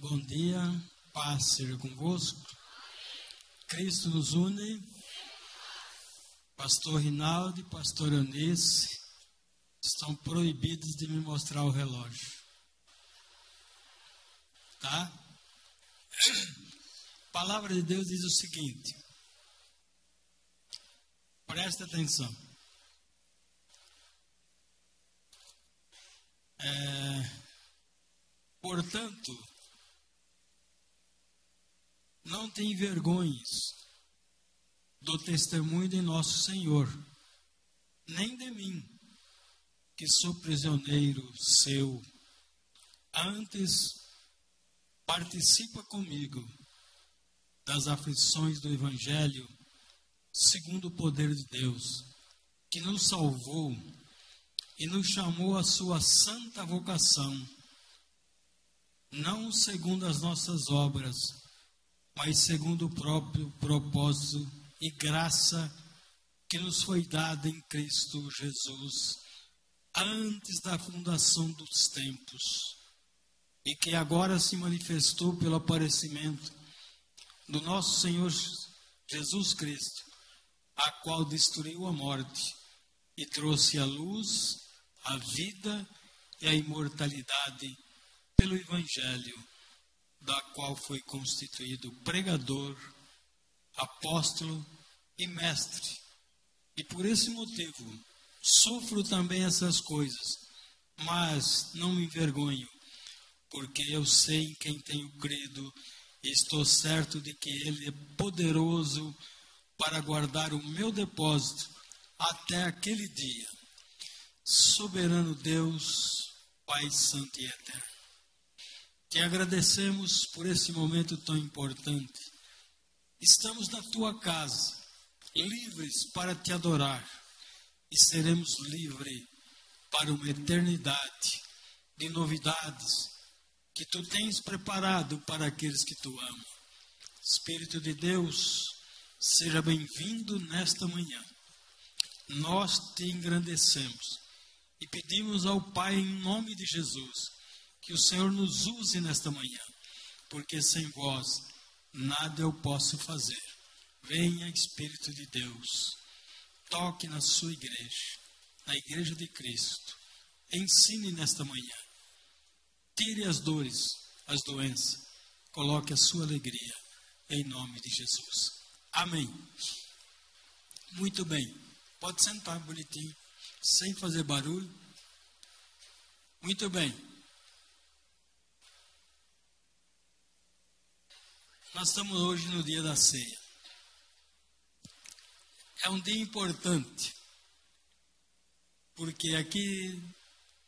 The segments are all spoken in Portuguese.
Bom dia, paz seja convosco. Cristo nos une. Pastor Rinaldo e pastor Eunice estão proibidos de me mostrar o relógio. Tá? A palavra de Deus diz o seguinte: presta atenção. É, portanto, não tem vergonhas do testemunho de nosso Senhor, nem de mim, que sou prisioneiro seu. Antes, participa comigo das aflições do Evangelho, segundo o poder de Deus, que nos salvou e nos chamou à sua santa vocação, não segundo as nossas obras, mas segundo o próprio propósito e graça que nos foi dada em Cristo Jesus antes da fundação dos tempos e que agora se manifestou pelo aparecimento do nosso Senhor Jesus Cristo, a qual destruiu a morte e trouxe a luz, a vida e a imortalidade pelo Evangelho da qual foi constituído pregador, apóstolo e mestre. E por esse motivo sofro também essas coisas, mas não me envergonho, porque eu sei em quem tenho crido e estou certo de que Ele é poderoso para guardar o meu depósito até aquele dia. Soberano Deus, Pai Santo e Eterno. Te agradecemos por esse momento tão importante. Estamos na tua casa, livres para te adorar, e seremos livres para uma eternidade de novidades que tu tens preparado para aqueles que tu amas. Espírito de Deus, seja bem-vindo nesta manhã. Nós te engrandecemos e pedimos ao Pai, em nome de Jesus, que o Senhor nos use nesta manhã, porque sem vós nada eu posso fazer. Venha, Espírito de Deus, toque na sua igreja, na igreja de Cristo. Ensine nesta manhã. Tire as dores, as doenças. Coloque a sua alegria em nome de Jesus. Amém. Muito bem. Pode sentar bonitinho, sem fazer barulho. Muito bem. Nós estamos hoje no dia da ceia. É um dia importante, porque aqui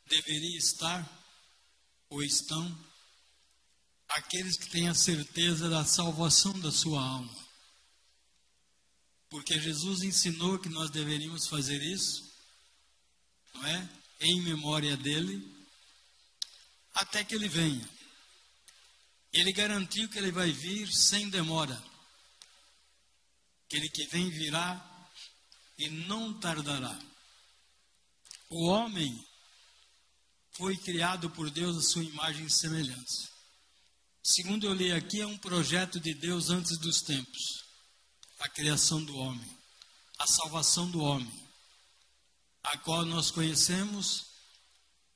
deveria estar, ou estão, aqueles que têm a certeza da salvação da sua alma. Porque Jesus ensinou que nós deveríamos fazer isso, não é? Em memória dele, até que ele venha. Ele garantiu que ele vai vir sem demora. Que ele que vem virá e não tardará. O homem foi criado por Deus a sua imagem e semelhança. Segundo eu li aqui, é um projeto de Deus antes dos tempos. A criação do homem, a salvação do homem, a qual nós conhecemos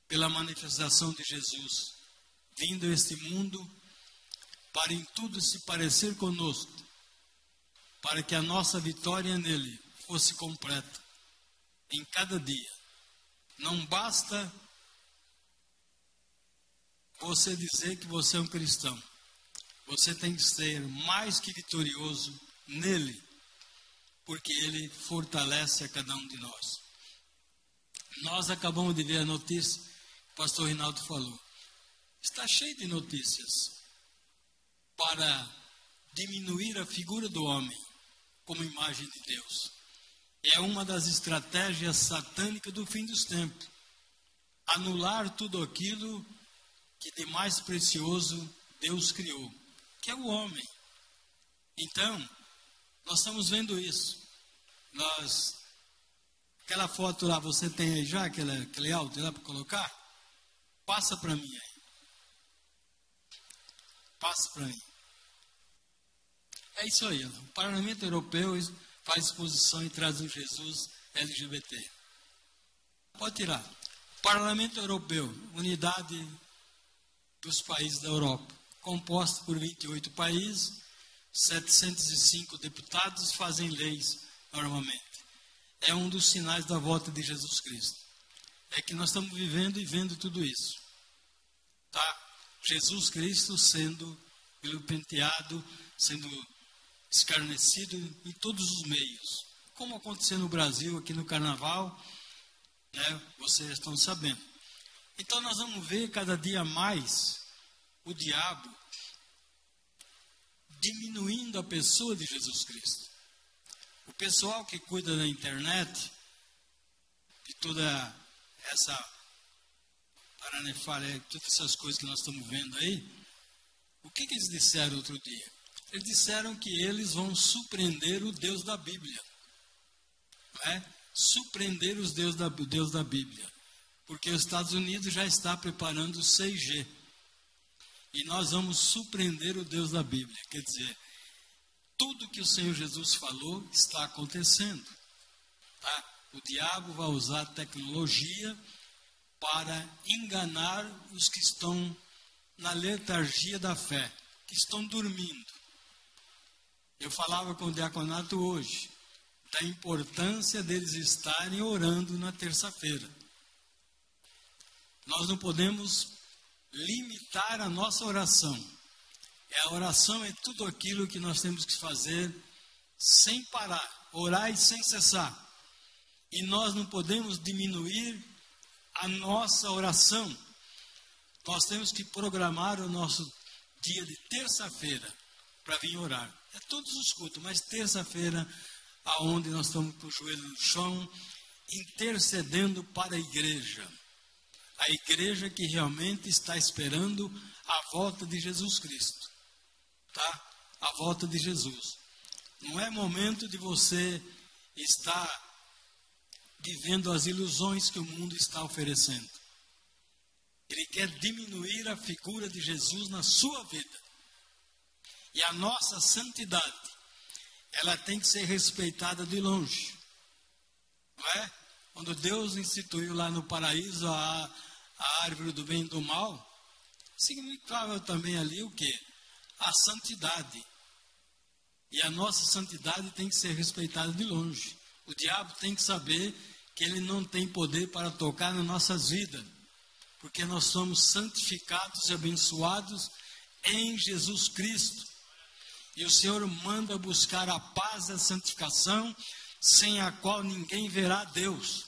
pela manifestação de Jesus, vindo a este mundo para em tudo se parecer conosco, para que a nossa vitória nele fosse completa em cada dia. Não basta você dizer que você é um cristão. Você tem que ser mais que vitorioso nele, porque ele fortalece a cada um de nós. Nós acabamos de ver a notícia, o pastor Rinaldo falou. Está cheio de notícias para diminuir a figura do homem como imagem de Deus. É uma das estratégias satânicas do fim dos tempos. Anular tudo aquilo que de mais precioso Deus criou, que é o homem. Então, nós estamos vendo isso. Nós aquela foto lá, você tem aí já aquela, aquele áudio lá para colocar? Passa para mim aí. Passa para mim. É isso aí. O Parlamento Europeu faz exposição e traz um Jesus LGBT. Pode tirar. Parlamento Europeu, unidade dos países da Europa, composta por 28 países, 705 deputados fazem leis normalmente. É um dos sinais da volta de Jesus Cristo. É que nós estamos vivendo e vendo tudo isso. Tá? Jesus Cristo sendo penteado, sendo escarnecido em todos os meios. Como aconteceu no Brasil, aqui no Carnaval, né, vocês estão sabendo. Então nós vamos ver cada dia mais o diabo diminuindo a pessoa de Jesus Cristo. O pessoal que cuida da internet, de toda essa paranefalha, todas essas coisas que nós estamos vendo aí, o que, que eles disseram outro dia? Eles disseram que eles vão surpreender o Deus da Bíblia. É? Surpreender os Deus da, Deus da Bíblia. Porque os Estados Unidos já está preparando o 6G. E nós vamos surpreender o Deus da Bíblia. Quer dizer, tudo que o Senhor Jesus falou está acontecendo. Tá? O diabo vai usar tecnologia para enganar os que estão na letargia da fé, que estão dormindo. Eu falava com o diaconato hoje da importância deles estarem orando na terça-feira. Nós não podemos limitar a nossa oração. A oração é tudo aquilo que nós temos que fazer sem parar, orar e sem cessar. E nós não podemos diminuir a nossa oração. Nós temos que programar o nosso dia de terça-feira para vir orar. Todos os cultos, mas terça-feira, aonde nós estamos com o joelho no chão, intercedendo para a igreja. A igreja que realmente está esperando a volta de Jesus Cristo. Tá? A volta de Jesus. Não é momento de você estar vivendo as ilusões que o mundo está oferecendo. Ele quer diminuir a figura de Jesus na sua vida. E a nossa santidade, ela tem que ser respeitada de longe. Não é? Quando Deus instituiu lá no paraíso a, a árvore do bem e do mal, significava também ali o que? A santidade. E a nossa santidade tem que ser respeitada de longe. O diabo tem que saber que ele não tem poder para tocar nas nossas vidas, porque nós somos santificados e abençoados em Jesus Cristo. E o Senhor manda buscar a paz da santificação, sem a qual ninguém verá Deus.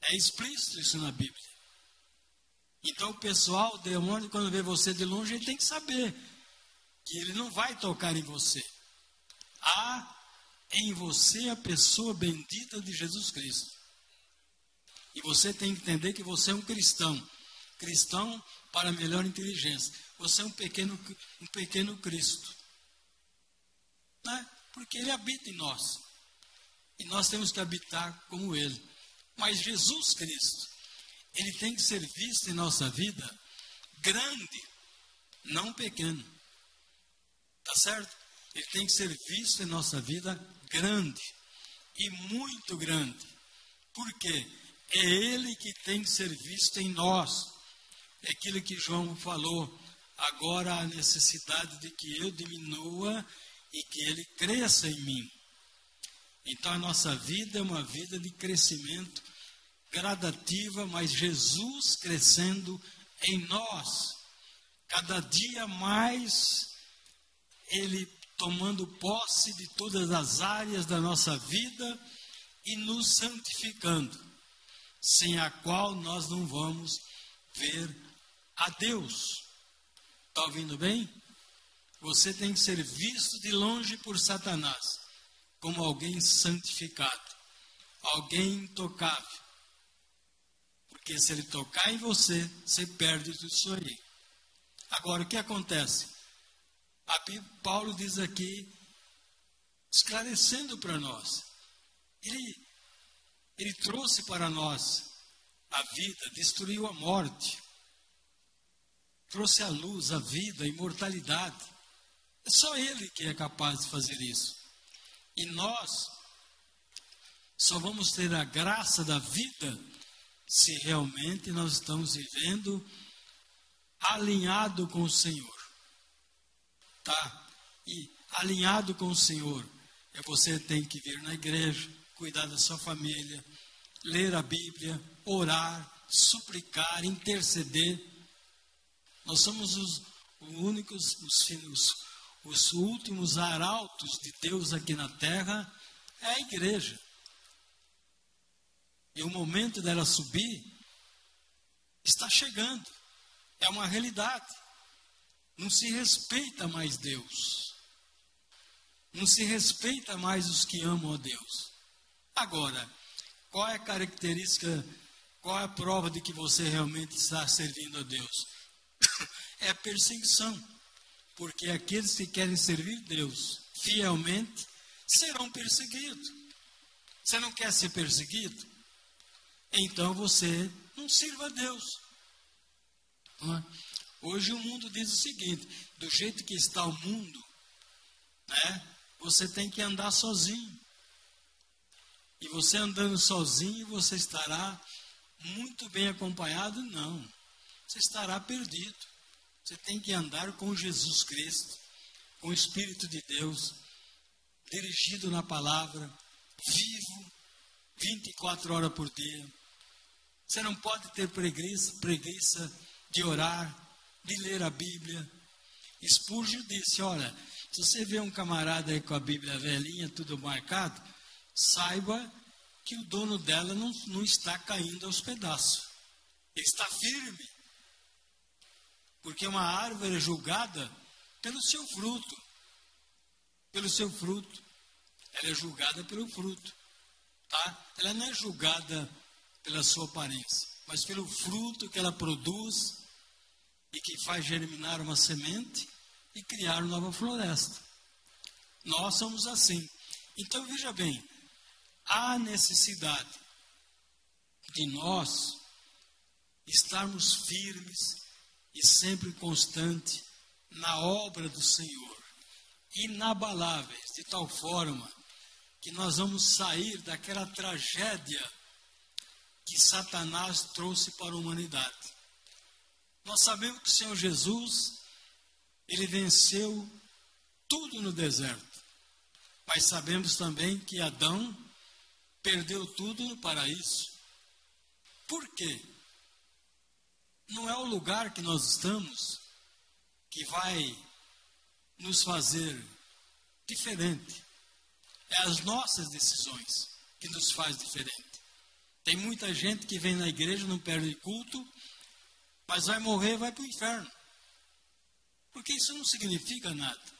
É explícito isso na Bíblia. Então o pessoal, o demônio, quando vê você de longe, ele tem que saber que ele não vai tocar em você. Há em você a pessoa bendita de Jesus Cristo. E você tem que entender que você é um cristão. Cristão para melhor inteligência. Você é um pequeno, um pequeno Cristo. Né? Porque Ele habita em nós. E nós temos que habitar como Ele. Mas Jesus Cristo, Ele tem que ser visto em nossa vida grande, não pequeno. Tá certo? Ele tem que ser visto em nossa vida grande e muito grande. Por quê? É Ele que tem que ser visto em nós. É aquilo que João falou. Agora a necessidade de que eu diminua e que Ele cresça em mim. Então a nossa vida é uma vida de crescimento gradativa, mas Jesus crescendo em nós. Cada dia mais Ele tomando posse de todas as áreas da nossa vida e nos santificando, sem a qual nós não vamos ver a Deus. Está ouvindo bem? Você tem que ser visto de longe por Satanás como alguém santificado, alguém intocável. Porque se ele tocar em você, você perde tudo isso aí. Agora, o que acontece? Paulo diz aqui, esclarecendo para nós, ele, ele trouxe para nós a vida, destruiu a morte. Trouxe a luz, a vida, a imortalidade. É só Ele que é capaz de fazer isso. E nós só vamos ter a graça da vida se realmente nós estamos vivendo alinhado com o Senhor. Tá? E alinhado com o Senhor, é você tem que vir na igreja, cuidar da sua família, ler a Bíblia, orar, suplicar, interceder. Nós somos os únicos, os, os, os últimos arautos de Deus aqui na terra, é a igreja. E o momento dela subir está chegando. É uma realidade. Não se respeita mais Deus. Não se respeita mais os que amam a Deus. Agora, qual é a característica, qual é a prova de que você realmente está servindo a Deus? É a perseguição. Porque aqueles que querem servir Deus fielmente serão perseguidos. Você não quer ser perseguido? Então você não sirva a Deus. É? Hoje o mundo diz o seguinte: do jeito que está o mundo, né, você tem que andar sozinho. E você andando sozinho, você estará muito bem acompanhado? Não. Você estará perdido. Você tem que andar com Jesus Cristo, com o Espírito de Deus, dirigido na palavra, vivo, 24 horas por dia. Você não pode ter preguiça, preguiça de orar, de ler a Bíblia. Spurgeon disse: Olha, se você vê um camarada aí com a Bíblia velhinha, tudo marcado, saiba que o dono dela não, não está caindo aos pedaços. Ele está firme. Porque uma árvore é julgada pelo seu fruto. Pelo seu fruto. Ela é julgada pelo fruto. Tá? Ela não é julgada pela sua aparência, mas pelo fruto que ela produz e que faz germinar uma semente e criar uma nova floresta. Nós somos assim. Então veja bem, há necessidade de nós estarmos firmes e sempre constante na obra do Senhor, inabaláveis, de tal forma que nós vamos sair daquela tragédia que Satanás trouxe para a humanidade. Nós sabemos que o Senhor Jesus, ele venceu tudo no deserto. Mas sabemos também que Adão perdeu tudo no paraíso. Por quê? Não é o lugar que nós estamos que vai nos fazer diferente. É as nossas decisões que nos faz diferente. Tem muita gente que vem na igreja, não perde culto, mas vai morrer, vai para o inferno. Porque isso não significa nada.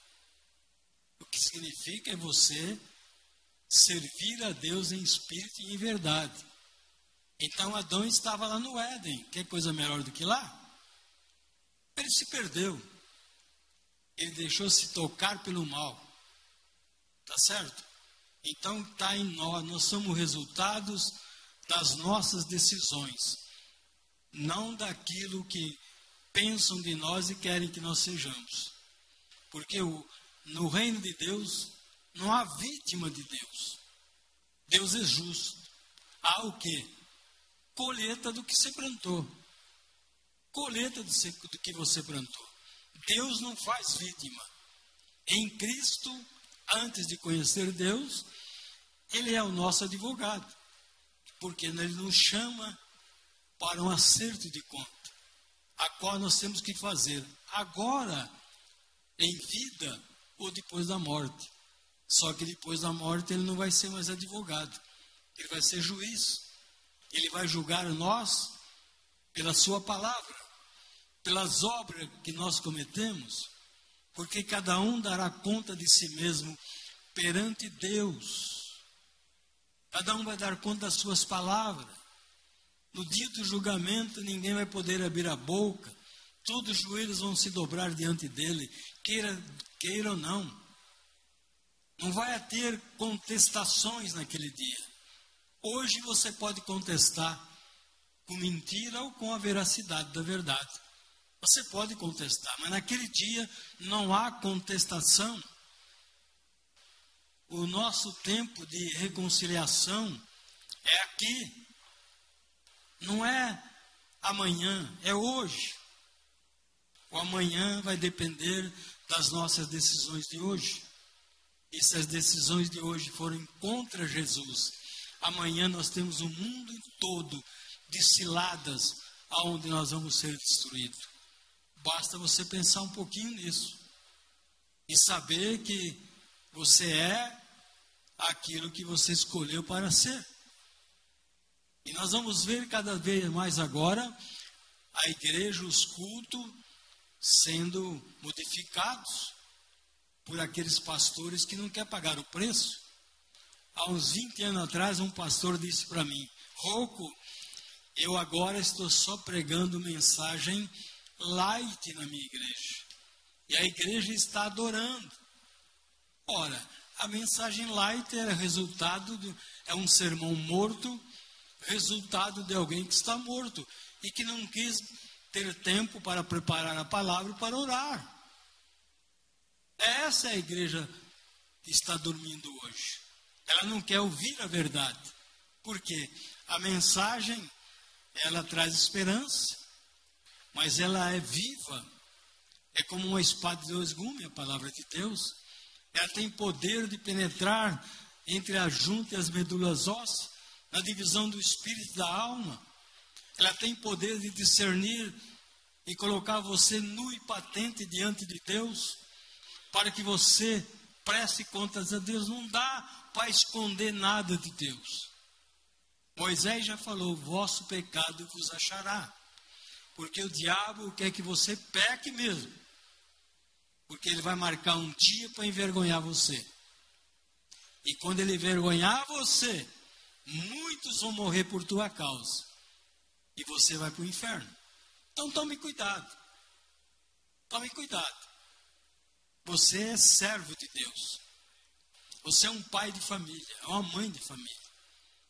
O que significa é você servir a Deus em espírito e em verdade. Então Adão estava lá no Éden. Quer coisa melhor do que lá? Ele se perdeu. Ele deixou-se tocar pelo mal. Tá certo? Então está em nós. Nós somos resultados das nossas decisões, não daquilo que pensam de nós e querem que nós sejamos. Porque o, no reino de Deus não há vítima de Deus. Deus é justo. Há o que? Colheita do que você plantou. Colheita do, que você plantou. Deus não faz vítima. Em Cristo, antes de conhecer Deus, Ele é o nosso advogado porque ele nos chama para um acerto de conta, a qual nós temos que fazer agora, em vida ou depois da morte. Só que depois da morte ele não vai ser mais advogado, ele vai ser juiz. Ele vai julgar nós pela sua palavra, pelas obras que nós cometemos, porque cada um dará conta de si mesmo perante Deus. Cada um vai dar conta das suas palavras. No dia do julgamento, ninguém vai poder abrir a boca. Todos os joelhos vão se dobrar diante dele, queira, queira ou não. Não vai ter contestações naquele dia. Hoje você pode contestar com mentira ou com a veracidade da verdade. Você pode contestar, mas naquele dia não há contestação. O nosso tempo de reconciliação é aqui. Não é amanhã, é hoje. O amanhã vai depender das nossas decisões de hoje. E se as decisões de hoje forem contra Jesus, amanhã nós temos o mundo todo de ciladas aonde nós vamos ser destruídos. Basta você pensar um pouquinho nisso e saber que você é aquilo que você escolheu para ser. E nós vamos ver cada vez mais agora a igreja, os cultos sendo modificados por aqueles pastores que não querem pagar o preço. Há uns 20 anos atrás, um pastor disse para mim: Rouco, eu agora estou só pregando mensagem light na minha igreja. E a igreja está adorando. Ora, a mensagem light é resultado de, é um sermão morto, resultado de alguém que está morto e que não quis ter tempo para preparar a palavra para orar. Essa é a igreja que está dormindo hoje. Ela não quer ouvir a verdade. Porque a mensagem ela traz esperança, mas ela é viva. É como uma espada de dois gumes, a palavra de Deus. Ela tem poder de penetrar entre a junta e as medulas ósseas, na divisão do espírito e da alma. Ela tem poder de discernir e colocar você nu e patente diante de Deus, para que você preste contas a Deus. Não dá para esconder nada de Deus. Moisés já falou: vosso pecado vos achará. Porque o diabo quer que você peque mesmo. Porque ele vai marcar um dia para envergonhar você. E quando ele envergonhar você, muitos vão morrer por tua causa. E você vai para o inferno. Então tome cuidado. Tome cuidado. Você é servo de Deus. Você é um pai de família, é uma mãe de família.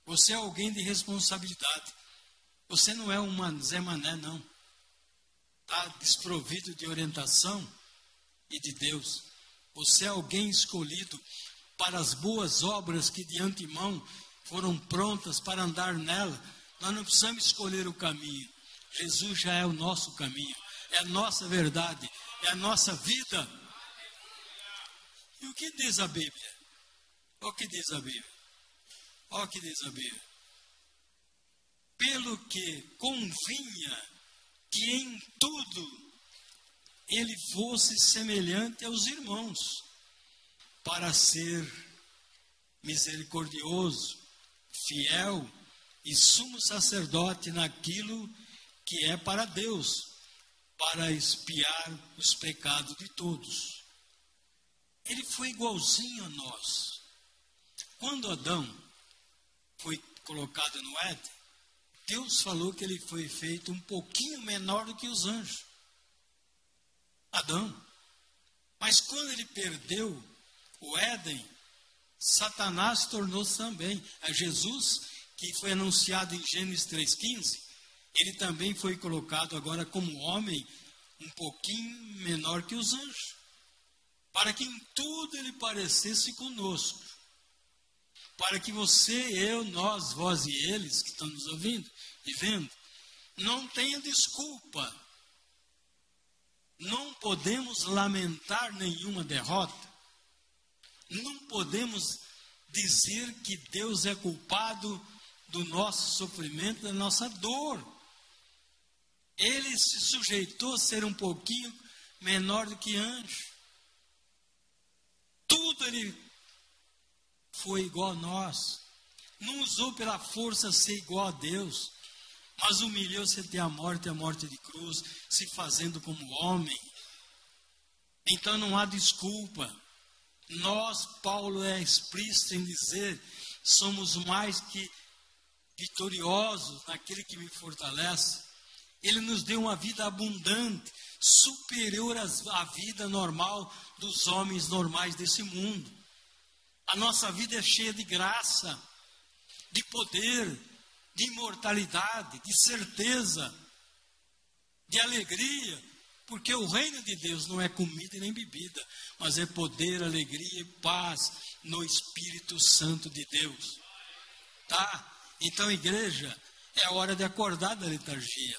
Você é alguém de responsabilidade. Você não é um Zé Mané, não. Está desprovido de orientação e de Deus. Você é alguém escolhido para as boas obras que de antemão foram prontas para andar nela. Nós não precisamos escolher o caminho. Jesus já é o nosso caminho, é a nossa verdade, é a nossa vida. E o que diz a Bíblia? O que diz a Bíblia? Olha o que diz a Bíblia. Pelo que convinha que em tudo ele fosse semelhante aos irmãos, para ser misericordioso, fiel e sumo sacerdote naquilo que é para Deus, para expiar os pecados de todos. Ele foi igualzinho a nós. Quando Adão foi colocado no Éden, Deus falou que ele foi feito um pouquinho menor do que os anjos. Adão. Mas quando ele perdeu o Éden, Satanás tornou-se também. A Jesus, que foi anunciado em Gênesis 3,15, ele também foi colocado agora como homem um pouquinho menor que os anjos, para que em tudo ele parecesse conosco para que você, eu, nós, vós e eles que estão nos ouvindo e vendo, não tenha desculpa. Não podemos lamentar nenhuma derrota. Não podemos dizer que Deus é culpado do nosso sofrimento, da nossa dor. Ele se sujeitou a ser um pouquinho menor do que anjo. Tudo ele foi igual a nós. Não usou pela força ser igual a Deus, mas humilhou-se até a morte, a morte de cruz, se fazendo como homem. Então não há desculpa. Nós, Paulo é explícito em dizer, somos mais que vitoriosos naquele que me fortalece. Ele nos deu uma vida abundante, superior à vida normal dos homens normais desse mundo. A nossa vida é cheia de graça, de poder, de imortalidade, de certeza, de alegria Porque o reino de Deus não é comida nem bebida, mas é poder, alegria e paz no Espírito Santo de Deus. Tá? Então, igreja, é hora de acordar da letargia.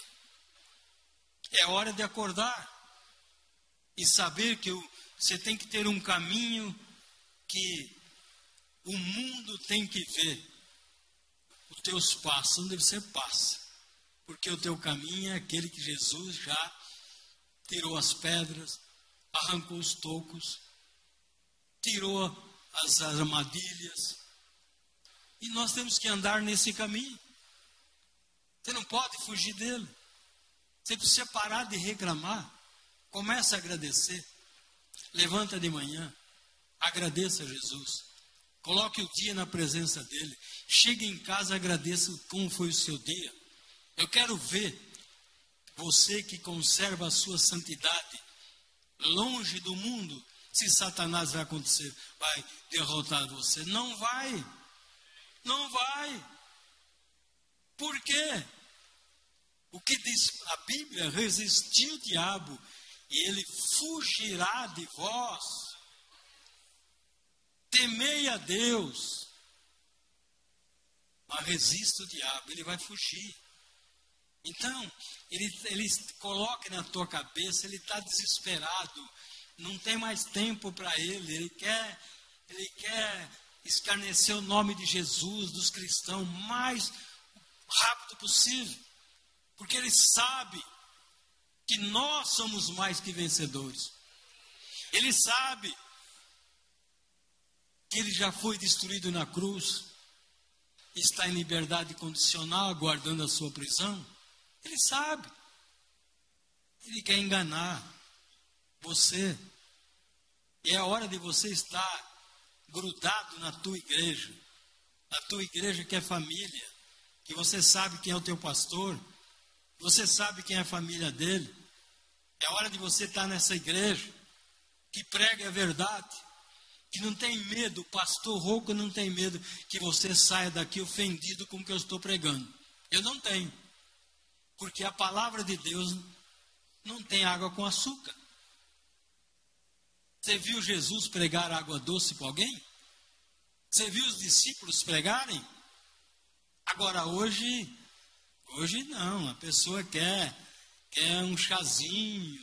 É hora de acordar e saber que você tem que ter um caminho que o mundo tem que ver. Os teus passos devem ser passos, porque o teu caminho é aquele que Jesus já tirou as pedras, arrancou os tocos, tirou as armadilhas. E nós temos que andar nesse caminho. Você não pode fugir dele. Você precisa parar de reclamar. Começa a agradecer. Levanta de manhã. Agradeça a Jesus. Coloque o dia na presença dele. Chegue em casa, agradeça como foi o seu dia. Eu quero ver você que conserva a sua santidade longe do mundo, se Satanás vai acontecer, vai derrotar você. Não vai. Não vai. Por quê? O que diz a Bíblia? Resistir o diabo e ele fugirá de vós. Temei a Deus, mas resista o diabo, ele vai fugir. Então, ele, ele coloca na tua cabeça, ele está desesperado, não tem mais tempo para ele, ele quer, ele quer escarnecer o nome de Jesus, dos cristãos, mais rápido possível, porque ele sabe que nós somos mais que vencedores. Ele sabe que ele já foi destruído na cruz, está em liberdade condicional, aguardando a sua prisão. Ele sabe. Ele quer enganar você. E é a hora de você estar grudado na tua igreja. Na tua igreja que é família. Que você sabe quem é o teu pastor. Você sabe quem é a família dele. É hora de você estar nessa igreja que prega a verdade, que não tem medo, pastor rouco não tem medo que você saia daqui ofendido com o que eu estou pregando. Eu não tenho. Porque a palavra de Deus não tem água com açúcar. Você viu Jesus pregar água doce para alguém? Você viu os discípulos pregarem? Agora hoje, hoje não, a pessoa quer, quer um chazinho,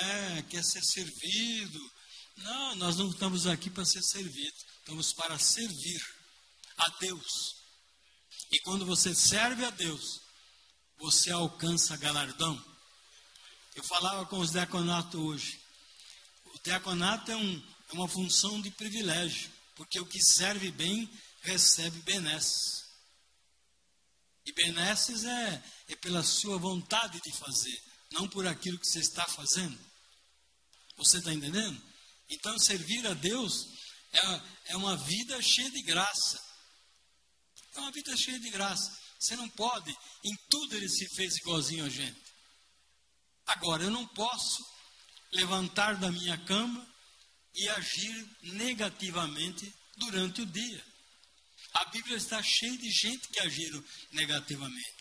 é, quer ser servido. Não, nós não estamos aqui para ser servidos, estamos para servir a Deus. E quando você serve a Deus, você alcança galardão. Eu falava com os deconatos hoje. O deconato é, um, é uma função de privilégio, porque o que serve bem recebe benesses. E benesses é, é pela sua vontade de fazer, não por aquilo que você está fazendo. Você está entendendo? Então, servir a Deus é, é uma vida cheia de graça. É uma vida cheia de graça. Você não pode, em tudo ele se fez igualzinho a gente. Agora, eu não posso levantar da minha cama e agir negativamente durante o dia. A Bíblia está cheia de gente que agiram negativamente.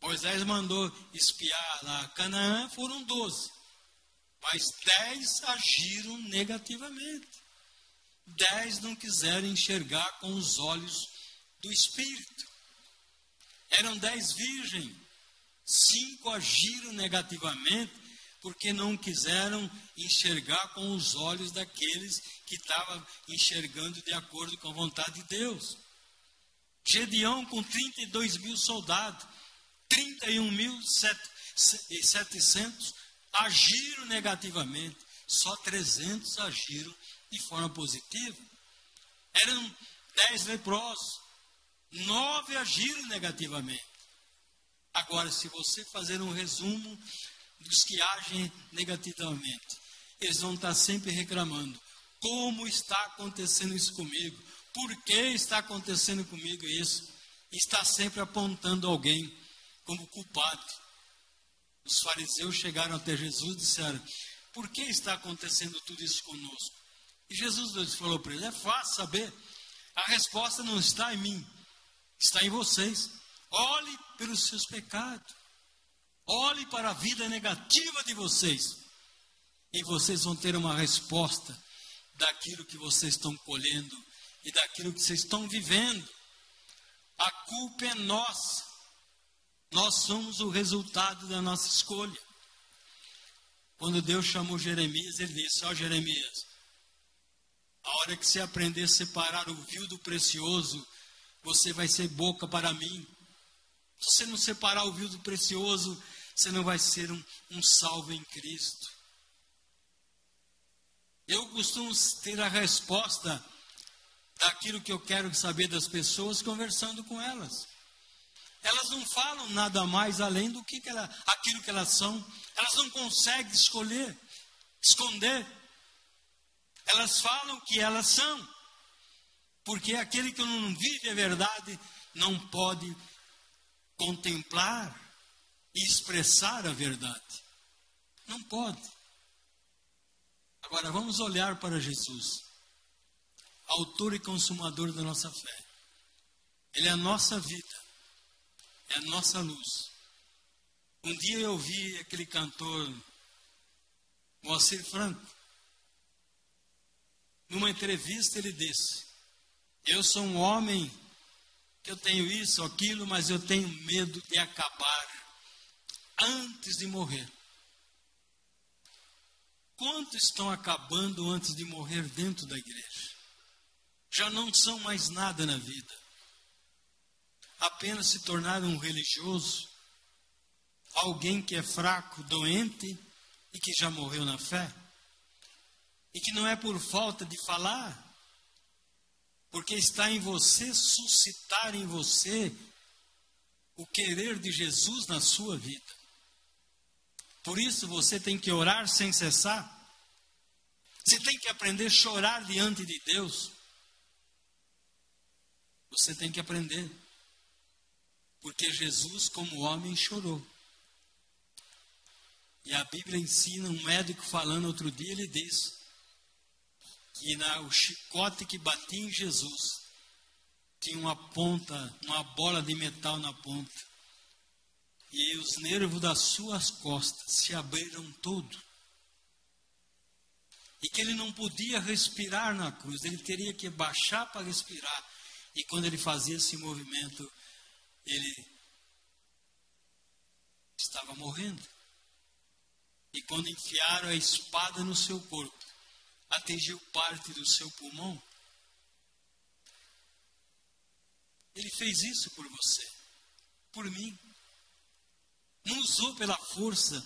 Moisés mandou espiar lá Canaã, foram doze. Mas dez agiram negativamente. Dez não quiseram enxergar com os olhos do Espírito. Eram dez virgens, cinco agiram negativamente porque não quiseram enxergar com os olhos daqueles que estavam enxergando de acordo com a vontade de Deus. Gedeão com 32 mil soldados, 31 mil 700 agiram negativamente, só 300 agiram de forma positiva. Eram dez leprosos, Nove agiram negativamente. Agora, se você fazer um resumo dos que agem negativamente, eles vão estar sempre reclamando: como está acontecendo isso comigo? Por que está acontecendo comigo isso? está sempre apontando alguém como culpado. Os fariseus chegaram até Jesus e disseram: Por que está acontecendo tudo isso conosco? E Jesus falou para eles: É fácil saber. A resposta não está em mim, está em vocês. Olhe pelos seus pecados. Olhe para a vida negativa de vocês e vocês vão ter uma resposta daquilo que vocês estão colhendo e daquilo que vocês estão vivendo. A culpa é nossa. Nós somos o resultado da nossa escolha. Quando Deus chamou Jeremias, ele disse: Ó oh, Jeremias, a hora que você aprender a separar o vil do precioso, você vai ser boca para mim. Se você não separar o vil do precioso, você não vai ser um, um salvo em Cristo. Eu costumo ter a resposta daquilo que eu quero saber das pessoas conversando com elas. Elas não falam nada mais além do que, que ela, aquilo que elas são. Elas não conseguem escolher, esconder. Elas falam que elas são. Porque aquele que não vive a verdade não pode contemplar e expressar a verdade. Não pode. Agora vamos olhar para Jesus, autor e consumador da nossa fé. Ele é a nossa vida, é a nossa luz. Um dia eu vi aquele cantor, Moacir Franco, numa entrevista ele disse: Eu sou um homem que eu tenho isso, aquilo, mas eu tenho medo de acabar antes de morrer. Quantos estão acabando antes de morrer dentro da igreja? Já não são mais nada na vida. Apenas se tornaram um religioso, alguém que é fraco, doente e que já morreu na fé. E que não é por falta de falar, porque está em você suscitar em você o querer de Jesus na sua vida. Por isso você tem que orar sem cessar. Você tem que aprender a chorar diante de Deus. Você tem que aprender. Porque Jesus, como homem, chorou. E a Bíblia ensina, um médico falando outro dia, ele diz que na, o chicote que batia em Jesus tinha uma ponta, uma bola de metal na ponta e os nervos das suas costas se abriram todo. E que ele não podia respirar na cruz, ele teria que baixar para respirar. E quando ele fazia esse movimento, ele estava morrendo. E quando enfiaram a espada no seu corpo, atingiu parte do seu pulmão. Ele fez isso por você, por mim não usou pela força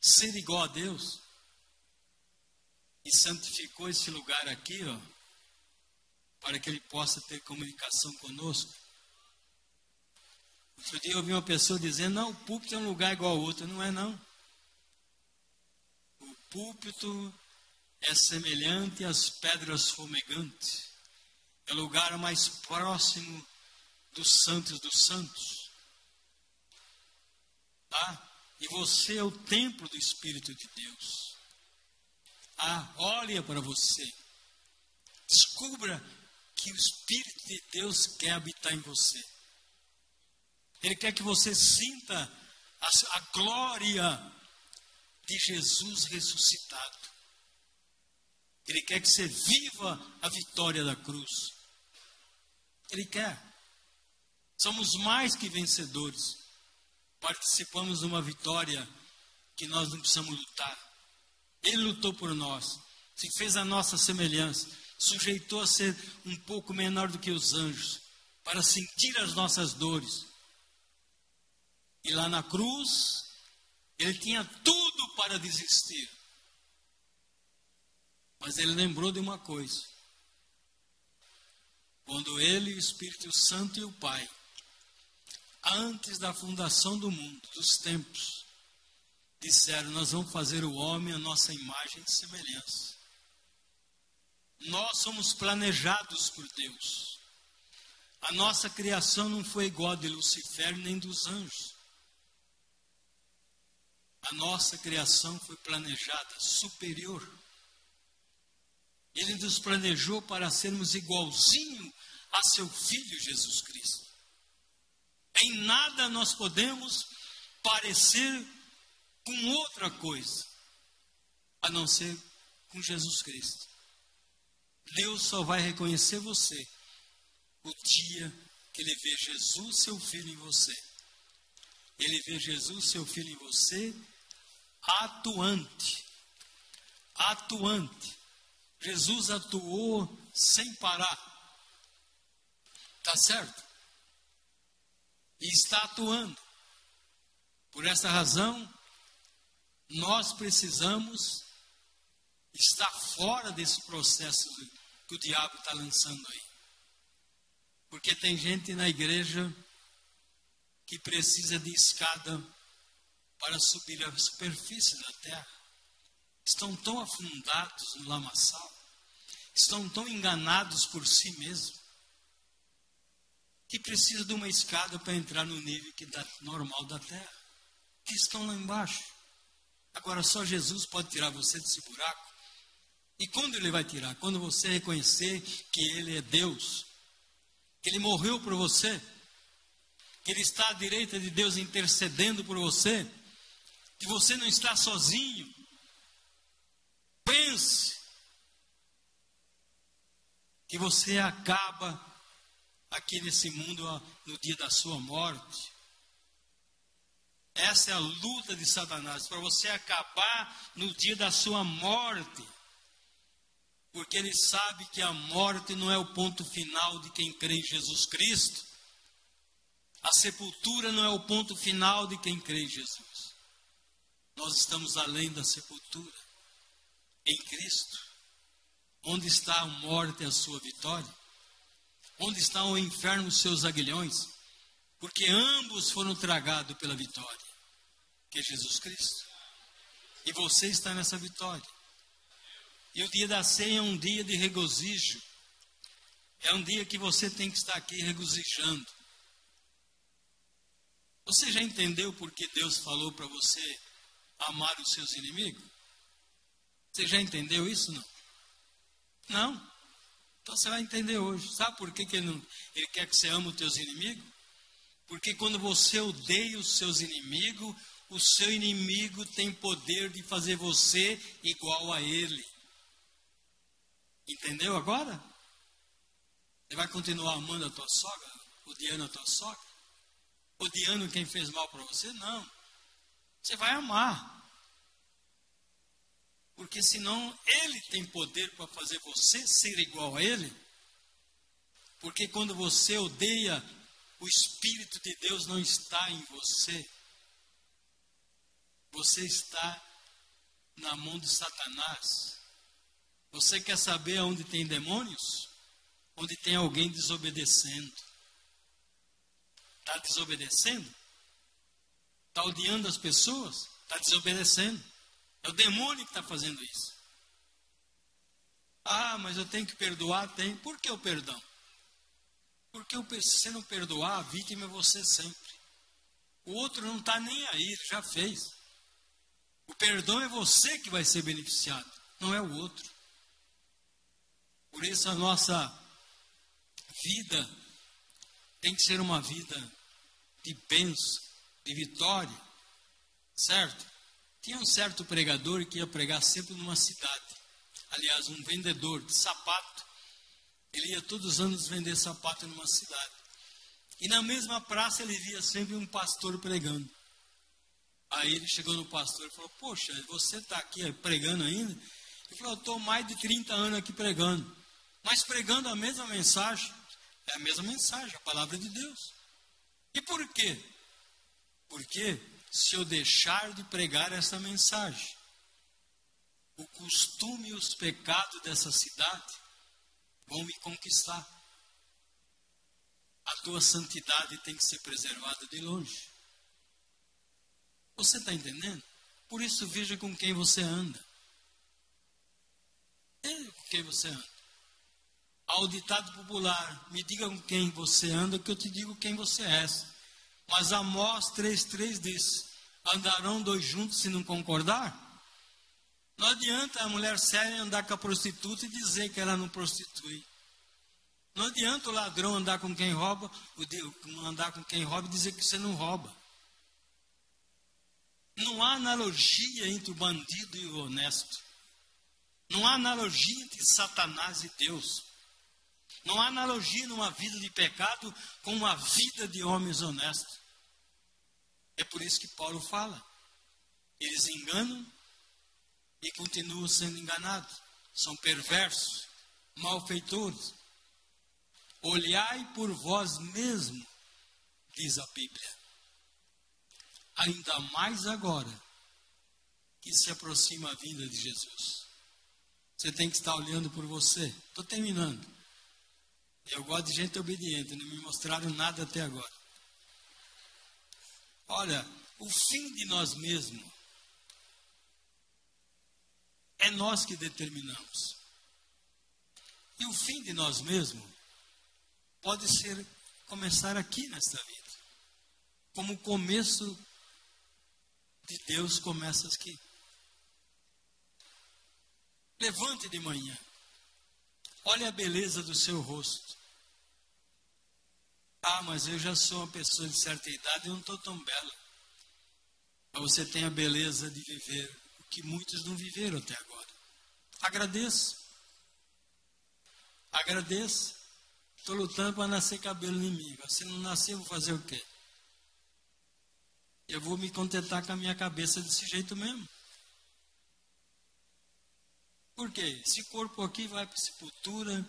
ser igual a Deus e santificou esse lugar aqui, ó, para que ele possa ter comunicação conosco. Outro dia eu ouvi uma pessoa dizendo: não, o púlpito é um lugar igual ao outro. Não é, não. O púlpito é semelhante às pedras fumegantes. É o lugar mais próximo dos santos dos santos. Tá? E você é o templo do Espírito de Deus. Ah, olha para você. Descubra que o Espírito de Deus quer habitar em você. Ele quer que você sinta a, a glória de Jesus ressuscitado. Ele quer que você viva a vitória da cruz. Ele quer. Somos mais que vencedores participamos de uma vitória que nós não precisamos lutar. Ele lutou por nós, se fez a nossa semelhança, sujeitou a ser um pouco menor do que os anjos, para sentir as nossas dores. E lá na cruz, ele tinha tudo para desistir. Mas ele lembrou de uma coisa. Quando ele, o Espírito Santo e o Pai antes da fundação do mundo, dos tempos, disseram: Nós vamos fazer o homem a nossa imagem e semelhança. Nós somos planejados por Deus. A nossa criação não foi igual a de Lucifer nem dos anjos. A nossa criação foi planejada superior. Ele nos planejou para sermos igualzinho a seu filho Jesus Cristo. Em nada nós podemos parecer com outra coisa, a não ser com Jesus Cristo. Deus só vai reconhecer você o dia que ele vê Jesus, seu filho, em você. Ele vê Jesus, seu filho, em você, atuante. Atuante. Jesus atuou sem parar. Tá certo? E está atuando. Por essa razão, nós precisamos estar fora desse processo que o diabo está lançando aí. Porque tem gente na igreja que precisa de escada para subir a superfície da terra. Estão tão afundados no lamaçal, estão tão enganados por si mesmos, que precisa de uma escada para entrar no nível que dá, normal da terra, que estão lá embaixo. Agora só Jesus pode tirar você desse buraco. E quando ele vai tirar? Quando você reconhecer que ele é Deus, que ele morreu por você, que Ele está à direita de Deus intercedendo por você, que você não está sozinho. Pense que você acaba aqui nesse mundo no dia da sua morte. Essa é a luta de Satanás, para você acabar no dia da sua morte. Porque ele sabe que a morte não é o ponto final de quem crê em Jesus Cristo. A sepultura não é o ponto final de quem crê em Jesus. Nós estamos além da sepultura, em Cristo. Onde está a morte a sua vitória? Onde está o inferno os seus aguilhões? Porque ambos foram tragados pela vitória, que é Jesus Cristo. E você está nessa vitória. E o dia da ceia é um dia de regozijo. É um dia que você tem que estar aqui regozijando. Você já entendeu por que Deus falou para você amar os seus inimigos? Você já entendeu isso? Não? Não? Então você vai entender hoje. Sabe por que, que ele, não, ele quer que você ame os teus inimigos? Porque quando você odeia os seus inimigos, o seu inimigo tem poder de fazer você igual a ele. Entendeu agora? Você vai continuar amando a tua sogra, odiando a tua sogra? odiando quem fez mal para você, não. Você vai amar. Porque senão ele tem poder para fazer você ser igual a ele. Porque quando você odeia, o Espírito de Deus não está em você. Você está na mão de Satanás. Você quer saber onde tem demônios? Onde tem alguém desobedecendo. Está desobedecendo? Está odiando as pessoas? Está desobedecendo. É o demônio que está fazendo isso. Ah, mas eu tenho que perdoar? Tem. Por que o perdão? Porque se você não perdoar, a vítima é você sempre. O outro não está nem aí, já fez. O perdão é você que vai ser beneficiado, não é o outro. Por isso a nossa vida tem que ser uma vida de bênção, de vitória, certo? Tinha um certo pregador que ia pregar sempre numa cidade. Aliás, um vendedor de sapato. Ele ia todos os anos vender sapato numa cidade. E na mesma praça ele via sempre um pastor pregando. Aí ele chegou no pastor e falou: Poxa, você está aqui pregando ainda? Ele falou: estou mais de 30 anos aqui pregando. Mas pregando a mesma mensagem. É a mesma mensagem, a palavra de Deus. E por quê? Porque se eu deixar de pregar essa mensagem, o costume e os pecados dessa cidade vão me conquistar. A tua santidade tem que ser preservada de longe. Você está entendendo? Por isso veja com quem você anda. É com quem você anda. Ao ditado popular, me diga com quem você anda, que eu te digo quem você é. Mas Amós 3,3 diz: andarão dois juntos se não concordar? Não adianta a mulher séria andar com a prostituta e dizer que ela não prostitui. Não adianta o ladrão andar com quem rouba, andar com quem rouba e dizer que você não rouba. Não há analogia entre o bandido e o honesto. Não há analogia entre Satanás e Deus. Não há analogia numa vida de pecado com uma vida de homens honestos. É por isso que Paulo fala. Eles enganam e continuam sendo enganados. São perversos, malfeitores. Olhai por vós mesmo, diz a Bíblia. Ainda mais agora que se aproxima a vinda de Jesus. Você tem que estar olhando por você. Estou terminando. Eu gosto de gente obediente, não me mostraram nada até agora. Olha, o fim de nós mesmos é nós que determinamos. E o fim de nós mesmos pode ser começar aqui nesta vida. Como o começo de Deus começa aqui. Levante de manhã. Olhe a beleza do seu rosto. Ah, mas eu já sou uma pessoa de certa idade e não estou tão bela. Mas você tem a beleza de viver o que muitos não viveram até agora. Agradeça. Agradeça. Estou lutando para nascer cabelo em mim. Se não nascer, vou fazer o quê? Eu vou me contentar com a minha cabeça desse jeito mesmo. Por quê? Esse corpo aqui vai para sepultura,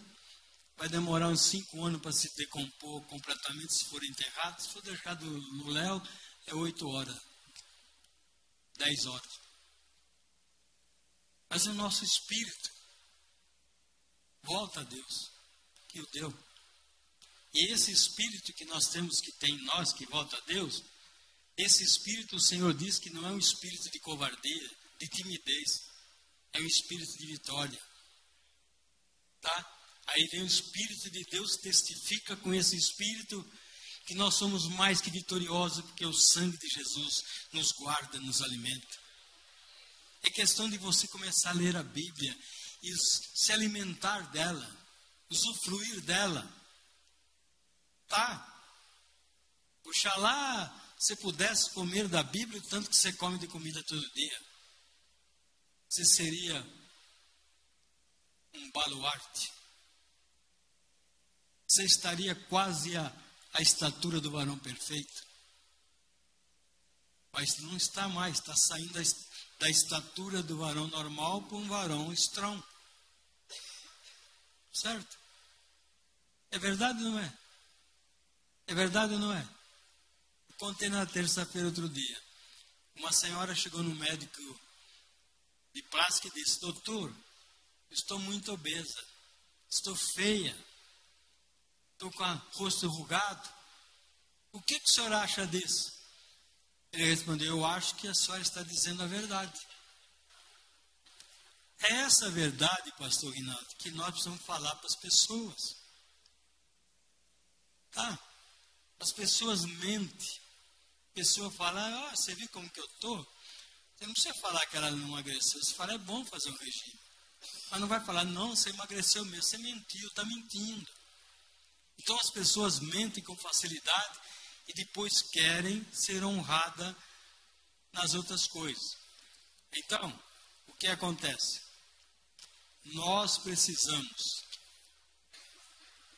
vai demorar uns cinco anos para se decompor completamente se for enterrado. Se for deixado no léu, é oito horas, dez horas. Mas o nosso espírito volta a Deus, que o deu. E esse espírito que nós temos, que tem em nós, que volta a Deus, esse espírito, o Senhor diz que não é um espírito de covardia, de timidez, é um espírito de vitória. Tá? Aí vem o Espírito de Deus, testifica com esse Espírito que nós somos mais que vitoriosos, porque o sangue de Jesus nos guarda, nos alimenta. É questão de você começar a ler a Bíblia e se alimentar dela, usufruir dela. Tá? Oxalá você pudesse comer da Bíblia o tanto que você come de comida todo dia. Você seria um baluarte. Você estaria quase a, a estatura do varão perfeito. Mas não está mais, está saindo da, da estatura do varão normal para um varão strong. Certo? É verdade ou não é? É verdade ou não é? Contei na terça-feira outro dia. Uma senhora chegou no médico de plástica e disse: Doutor, estou muito obesa, estou feia, estou com o rosto enrugado. O que, que o senhor acha disso? Ele respondeu: Eu acho que a senhora está dizendo a verdade. É essa verdade, pastor Rinaldo, que nós precisamos falar para as pessoas. Tá? As pessoas mentem pessoa fala, ah, você viu como que eu estou? Você não precisa falar que ela não emagreceu. Você fala, é bom fazer um regime. Mas não vai falar, não, você emagreceu mesmo. Você mentiu, está mentindo. Então as pessoas mentem com facilidade e depois querem ser honradas nas outras coisas. Então, o que acontece? Nós precisamos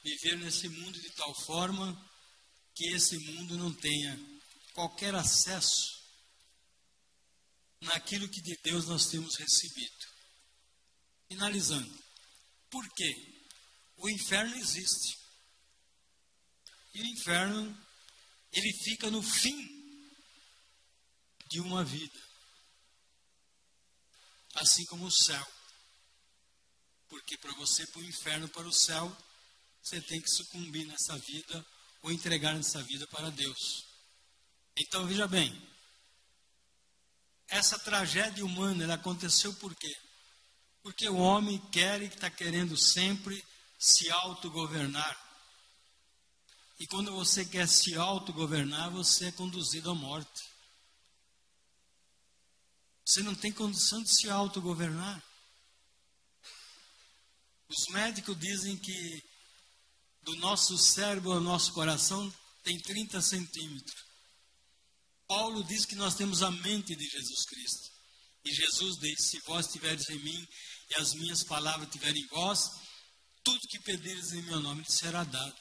viver nesse mundo de tal forma que esse mundo não tenha qualquer acesso naquilo que de Deus nós temos recebido. Finalizando. Por quê? O inferno existe. E o inferno, ele fica no fim de uma vida. Assim como o céu. Porque para você para o inferno, para o céu, você tem que sucumbir nessa vida ou entregar nessa vida para Deus. Então veja bem, essa tragédia humana ela aconteceu por quê? Porque o homem quer e está querendo sempre se autogovernar. E quando você quer se autogovernar, você é conduzido à morte. Você não tem condição de se autogovernar. Os médicos dizem que do nosso cérebro ao nosso coração tem 30 centímetros. Paulo diz que nós temos a mente de Jesus Cristo. E Jesus diz: Se vós estiveres em mim e as minhas palavras estiverem em vós, tudo que pedires em meu nome será dado.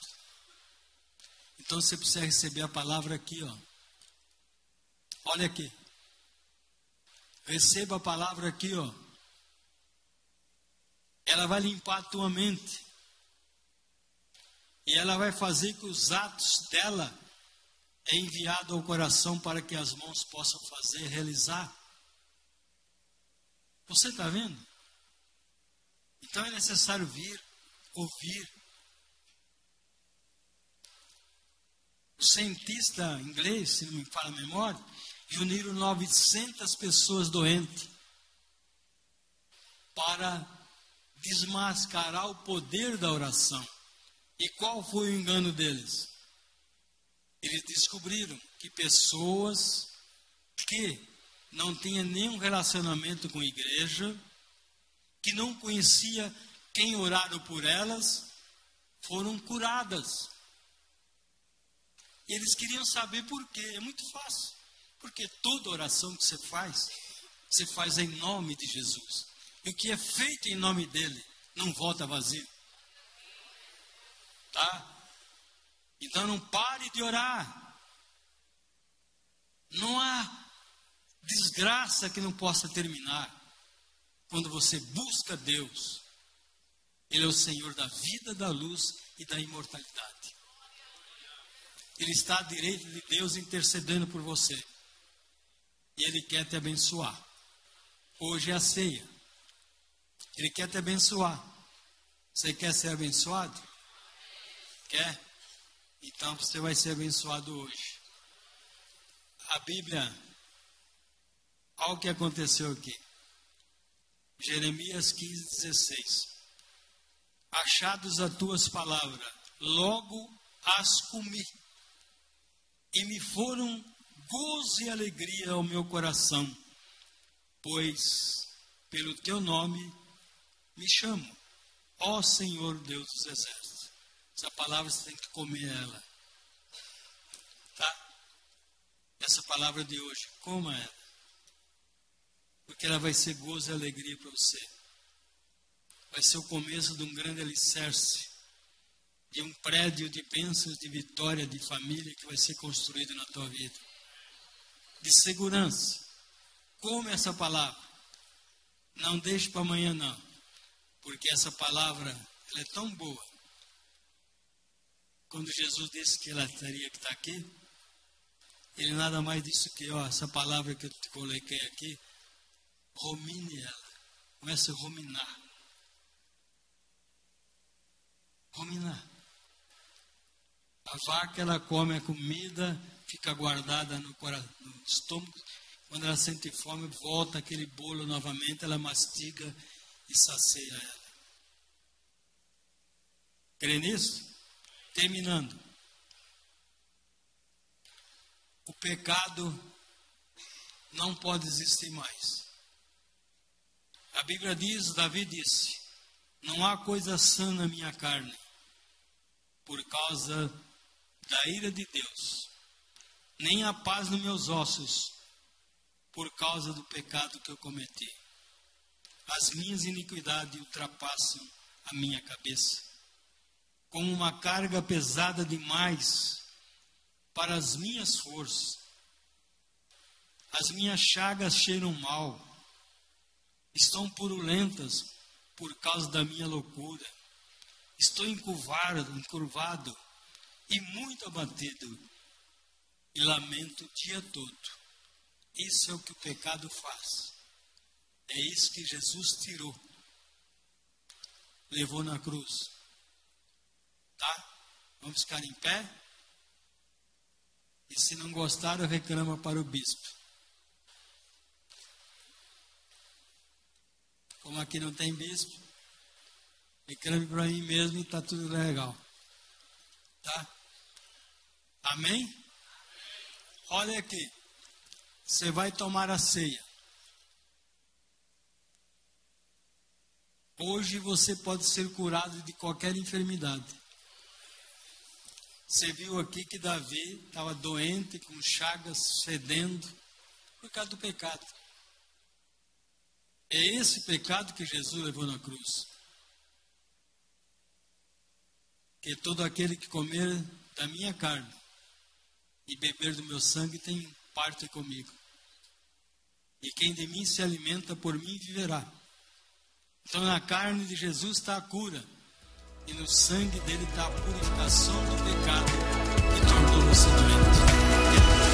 Então você precisa receber a palavra aqui, ó. Olha aqui. Receba a palavra aqui, ó. Ela vai limpar a tua mente. E ela vai fazer que os atos dela é enviado ao coração para que as mãos possam fazer, realizar. Você está vendo? Então é necessário vir, ouvir. O cientista inglês, se não me fala a memória, reuniram 900 pessoas doentes para desmascarar o poder da oração. E qual foi o engano deles? Eles descobriram que pessoas que não tinham nenhum relacionamento com a igreja, que não conhecia quem oraram por elas, foram curadas. E eles queriam saber por quê. É muito fácil. Porque toda oração que você faz, você faz em nome de Jesus. E o que é feito em nome dele não volta vazio. Tá? Então não pare de orar. Não há desgraça que não possa terminar quando você busca Deus. Ele é o Senhor da vida, da luz e da imortalidade. Ele está à direita de Deus intercedendo por você. E Ele quer te abençoar. Hoje é a ceia. Ele quer te abençoar. Você quer ser abençoado? Quer? Então você vai ser abençoado hoje. A Bíblia, olha o que aconteceu aqui. Jeremias 15, 16. Achados as tuas palavras, logo as comi, e me foram gozo e alegria ao meu coração, pois pelo teu nome me chamo, ó Senhor Deus dos exércitos. Essa palavra você tem que comer ela. Tá? Essa palavra de hoje, coma ela. Porque ela vai ser gozo e alegria para você. Vai ser o começo de um grande alicerce de um prédio de bênçãos, de vitória, de família que vai ser construído na tua vida de segurança. Come essa palavra. Não deixe para amanhã, não. Porque essa palavra ela é tão boa. Quando Jesus disse que ela teria que estar aqui, ele nada mais disse que, ó, essa palavra que eu te coloquei aqui, romine ela. Comece a ruminar. Ruminar. A vaca, ela come a comida fica guardada no, no estômago. Quando ela sente fome, volta aquele bolo novamente, ela mastiga e sacia ela. Crê nisso? Terminando. O pecado não pode existir mais. A Bíblia diz, Davi disse: Não há coisa sã na minha carne, por causa da ira de Deus nem a paz nos meus ossos, por causa do pecado que eu cometi. As minhas iniquidades ultrapassam a minha cabeça, como uma carga pesada demais para as minhas forças. As minhas chagas cheiram mal, estão purulentas por causa da minha loucura. Estou encurvado, encurvado e muito abatido e lamento o dia todo. Isso é o que o pecado faz. É isso que Jesus tirou. Levou na cruz. Vamos ficar em pé? E se não gostaram, reclama para o bispo. Como aqui não tem bispo, reclame para mim mesmo e está tudo legal. Tá? Amém? Olha aqui. Você vai tomar a ceia. Hoje você pode ser curado de qualquer enfermidade. Você viu aqui que Davi estava doente, com chagas, fedendo, por causa do pecado. É esse pecado que Jesus levou na cruz. Que todo aquele que comer da minha carne e beber do meu sangue tem parte comigo. E quem de mim se alimenta por mim viverá. Então na carne de Jesus está a cura. E no sangue dele está a purificação do pecado que tornou você doente.